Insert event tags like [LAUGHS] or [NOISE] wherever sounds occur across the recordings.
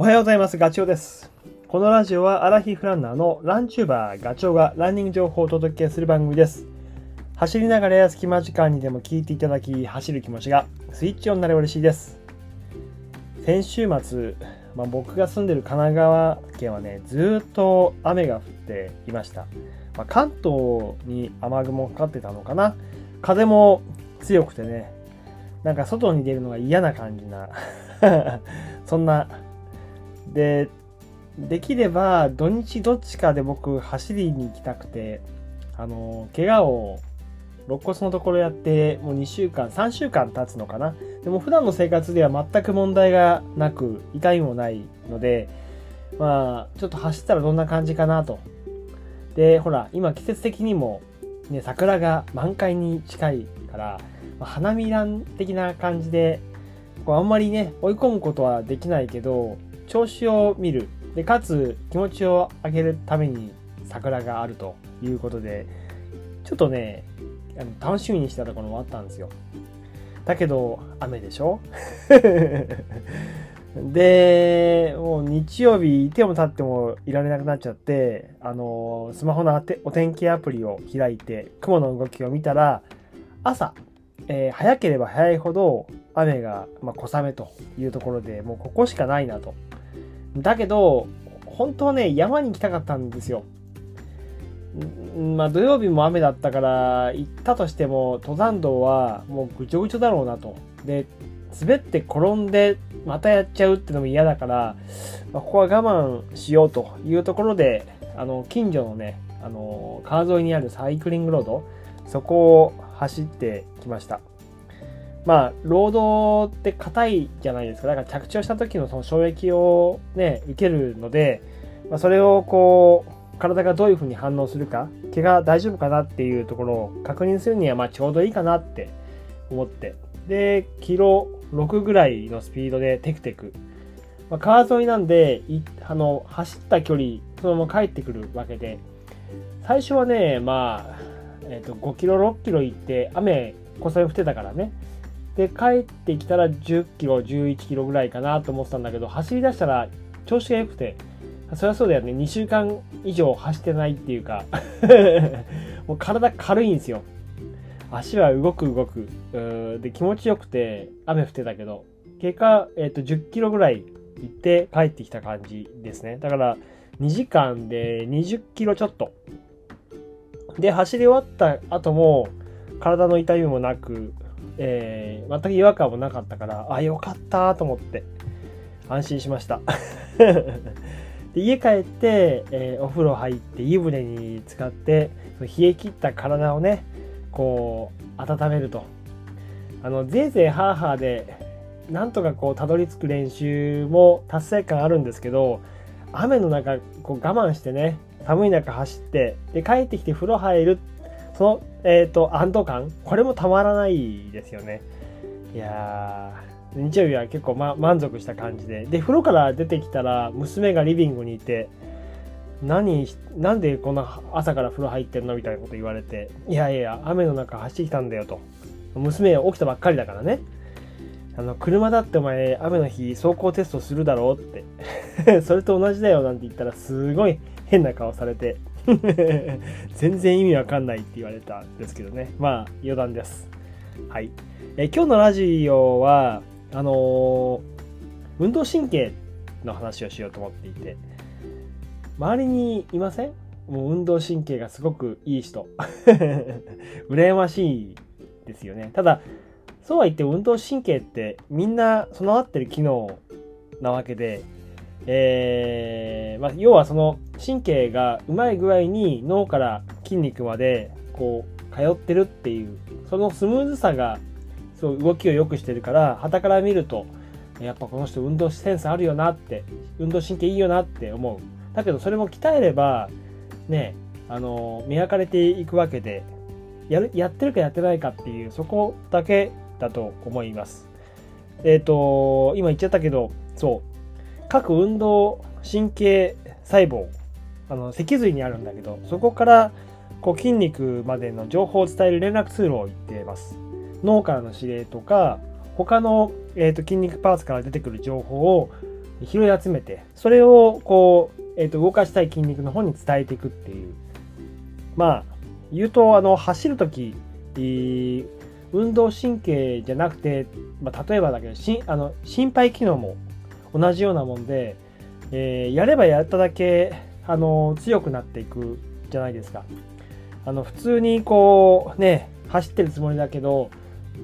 おはようございます。ガチョウです。このラジオはアラヒフランナーのランチューバーガチョウがランニング情報をお届けする番組です。走りながらや隙間時間にでも聞いていただき、走る気持ちがスイッチオンになれば嬉しいです。先週末、まあ、僕が住んでる神奈川県はね、ずっと雨が降っていました。まあ、関東に雨雲かかってたのかな。風も強くてね、なんか外に出るのが嫌な感じな、[LAUGHS] そんな、で、できれば土日どっちかで僕走りに行きたくて、あの、怪我を肋骨のところやってもう2週間、3週間経つのかな。でも普段の生活では全く問題がなく、痛みもないので、まあ、ちょっと走ったらどんな感じかなと。で、ほら、今季節的にも、ね、桜が満開に近いから、まあ花見ラン的な感じで、こうあんまりね、追い込むことはできないけど、調子を見る。で、かつ気持ちを上げるために桜があるということで、ちょっとね、あの楽しみにしたところもあったんですよ。だけど、雨でしょ？[LAUGHS] で、もう日曜日いても立ってもいられなくなっちゃって、あの、スマホのお天気アプリを開いて、雲の動きを見たら、朝、えー早ければ早いほど雨が、まあ、小雨というところでもうここしかないなと。だけど、本当はね、山に行きたかったんですよ。まあ土曜日も雨だったから行ったとしても登山道はもうぐちょぐちょだろうなと。で、滑って転んでまたやっちゃうってのも嫌だから、まあここは我慢しようというところで、あの、近所のね、あの、川沿いにあるサイクリングロード、そこを走ってきました。まあ、ロードって硬いじゃないですか。だから着地をした時のその衝撃をね、受けるので、まあ、それをこう、体がどういうふうに反応するか、怪我大丈夫かなっていうところを確認するには、まあちょうどいいかなって思って。で、キロ6ぐらいのスピードでテクテク。まあ、川沿いなんで、あの、走った距離、そのまま帰ってくるわけで、最初はね、まあ、えっ、と、5キロ、6キロ行って、雨、小雨降ってたからね。で、帰ってきたら10キロ、11キロぐらいかなと思ってたんだけど、走り出したら調子が良くて、そりゃそうだよね。2週間以上走ってないっていうか、[LAUGHS] もう体軽いんですよ。足は動く動く。で、気持ちよくて、雨降ってたけど、結果、えっ、と、10キロぐらい行って帰ってきた感じですね。だから、2時間で20キロちょっと。で、走り終わった後も、体の痛みもなく、えー全く違和感もなかったから、あ、よかったと思って、安心しました。[LAUGHS] で家帰って、えーお風呂入って湯船に浸かってその冷え切った体をねこう温めるとあのぜいぜいハーハーでなんとかこうたどり着く練習も達成感あるんですけど雨の中こう我慢してね寒い中走ってで帰ってきて風呂入るその、えー、と安堵感。これもたまらないですよね。いやー日曜日は結構、ま、満足した感じで。で風呂から出てきたら娘がリビングにいて何なんでこんな朝から風呂入ってんのみたいなこと言われていやいや雨の中走ってきたんだよと。娘起きたばっかりだからね。あの車だってお前雨の日走行テストするだろうって。[LAUGHS] それと同じだよなんて言ったらすごい変な顔されて。[LAUGHS] 全然意味わかんないって言われたんですけどね。まあ余談です。はい。え今日のラジオはあのー運動神経の話をしようと思っていて。周りにいません？もう運動神経がすごくいい人。[LAUGHS] 羨ましいですよね。ただそうは言って運動神経ってみんな備わってる機能なわけでえーまあ、要はその神経がうまい具合に脳から筋肉までこう通ってるっていうそのスムーズさがそう動きを良くしてるから傍から見るとやっぱこの人運動センスあるよなって運動神経いいよなって思う。だけどそれも鍛えればねあの磨かれていくわけでやるやってるかやってないかっていうそこだけだと思います。えっ、と今言っちゃったけどそう各運動神経細胞あの脊髄にあるんだけどそこからこう筋肉までの情報を伝える連絡通路を言っています脳からの指令とか他の、えー、と筋肉パーツから出てくる情報を拾い集めて、それをこう、えっ、と、動かしたい筋肉の方に伝えていくっていう。まあ、言うと、あの、走るとき、運動神経じゃなくて、まあ、例えばだけどしあの心肺機能も同じようなもんで、えー、やればやっただけあの強くなっていくじゃないですか。あの普通にこうね走ってるつもりだけど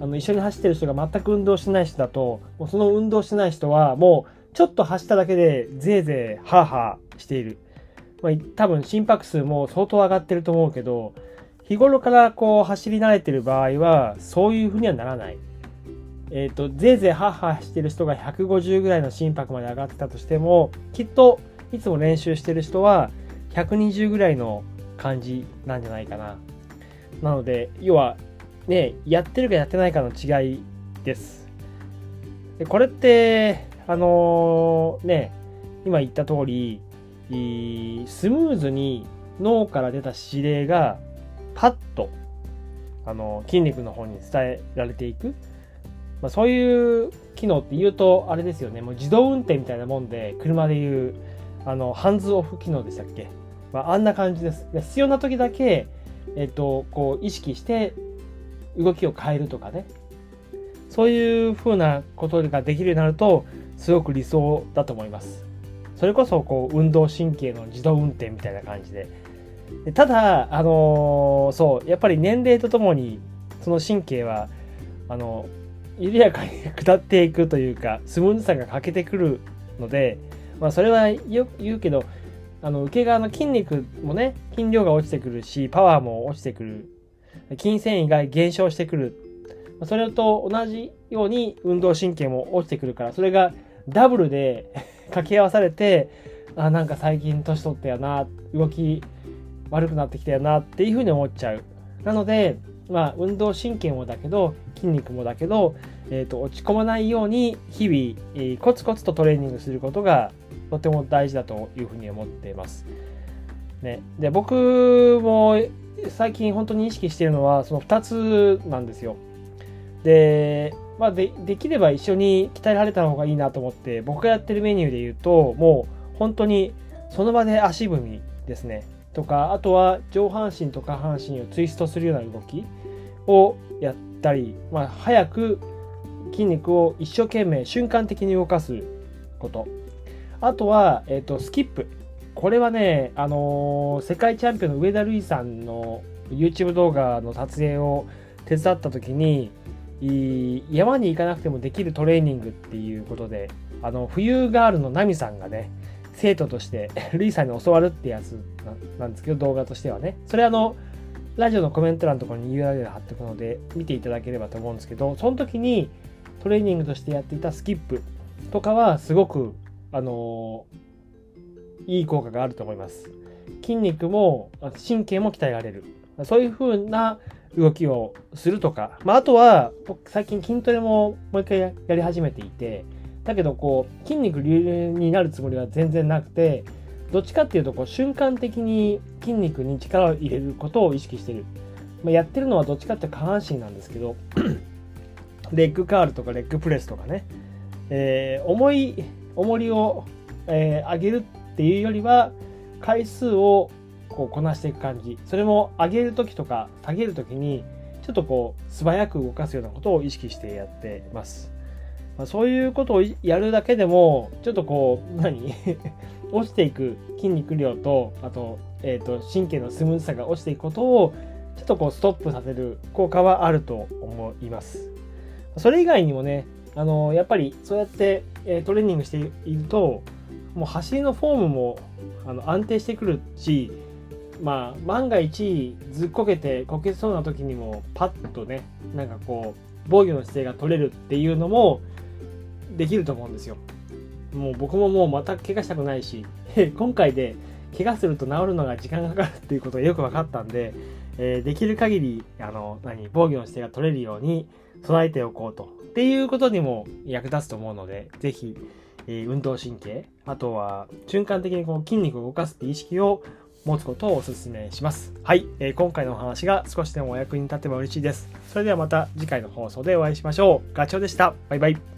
あの一緒に走ってる人が全く運動してない人だともうその運動してない人はもうちょっと走っただけでぜいぜいハーハーしている、まあ、多分心拍数も相当上がってると思うけど日頃からこう走り慣れてる場合はそういうふうにはならないえっ、ー、とぜいぜいハッハーしてる人が150ぐらいの心拍まで上がってたとしてもきっといつも練習してる人は120ぐらいの感じなんじゃないかな。なので要はねやってるかやってないかの違いです。でこれってあのー、ね今言った通りスムーズに脳から出た指令がパッとあの筋肉の方に伝えられていく、まあ、そういう機能って言うとあれですよね。もう自動運転みたいなもんで車でいうあのハンズオフ機能でしたっけ、まあ、あんな感じです。必要な時だけ、えっと、こう意識して動きを変えるとかね。そういうふうなことができるようになるとすごく理想だと思います。それこそこう運動神経の自動運転みたいな感じでただ、あのー、そう、やっぱり年齢とともに、その神経は、あの、緩やかに下っていくというか、スムーズさが欠けてくるので、まあ、それはよ言うけど、あの、受け側の筋肉もね、筋量が落ちてくるし、パワーも落ちてくる。筋繊維が減少してくる。それと同じように運動神経も落ちてくるから、それがダブルで [LAUGHS] 掛け合わされて、あ、なんか最近年取ったよな、動き悪くなってきたよなっていうふうに思っちゃう。なので、まあ、運動神経もだけど、筋肉もだけど、えーと、落ち込まないように日々、えー、コツコツとトレーニングすることがとても大事だというふうに思っています。ね、で僕も最近本当に意識しているのはその2つなんですよ。で,、まあで、できれば一緒に鍛えられた方がいいなと思って僕がやってるメニューで言うともう本当にその場で足踏みですね。とかあとは上半身と下半身をツイストするような動きをやったり、まあ、早く筋肉を一生懸命瞬間的に動かすこと。あとは、えーと、スキップ。これはね、あのー、世界チャンピオンの上田瑠衣さんの YouTube 動画の撮影を手伝った時に山に行かなくてもできるトレーニングっていうことであの冬ガールのナミさんがね生徒として [LAUGHS] ルイさんに教わるってやつなんですけど動画としてはね。それあのラジオのコメント欄のところに URL 貼っておくので見ていただければと思うんですけどその時にトレーニングとしてやっていたスキップとかはすごくあのいい効果があると思います。筋肉も神経も鍛えられる。そういう風な動きをするとか、まあ、あとは僕最近筋トレももう一回やり始めていてだけどこう筋肉流になるつもりは全然なくてどっちかっていうとこう瞬間的に筋肉に力を入れることを意識してる、まあ、やってるのはどっちかっていうと下半身なんですけど [CLEARS THROAT] レッグカールとかレッグプレスとかね、えー、重い重りを、えー、上げるっていうよりは回数をこうこなしていく感じ。それも上げる時とか下げる時にちょっとこう素早く動かすようなことを意識してやってます。まあ、そういうことをやるだけでも、ちょっとこう、何？落ちていく筋肉量と、あと、えっ、ー、と、神経のスムーズさが落ちていくことを、ちょっとこう、ストップさせる効果はあると思います。それ以外にもね、あの、やっぱりそうやって、えトレーニングしていると、もう走りのフォームもあの安定してくるし、まあ、万が一ずっこけてこけそうな時にもパッとねなんかこう防御の姿勢が取れるっていうのもできると思うんですよ。もう僕ももうまた怪我したくないし、[LAUGHS] 今回で怪我すると治るのが時間がかかるっていうことがよく分かったんで、えー、できる限り、あの、何、防御の姿勢が取れるように備えておこうと。っていうことにも役立つと思うので、ぜひ、えー、運動神経、あとは瞬間的にこの筋肉を動かすって意識を持つことをお勧めします。はい、えー、今回のお話が少しでもお役に立てば嬉しいです。それではまた次回の放送でお会いしましょう。ガチョウでした。バイバイ。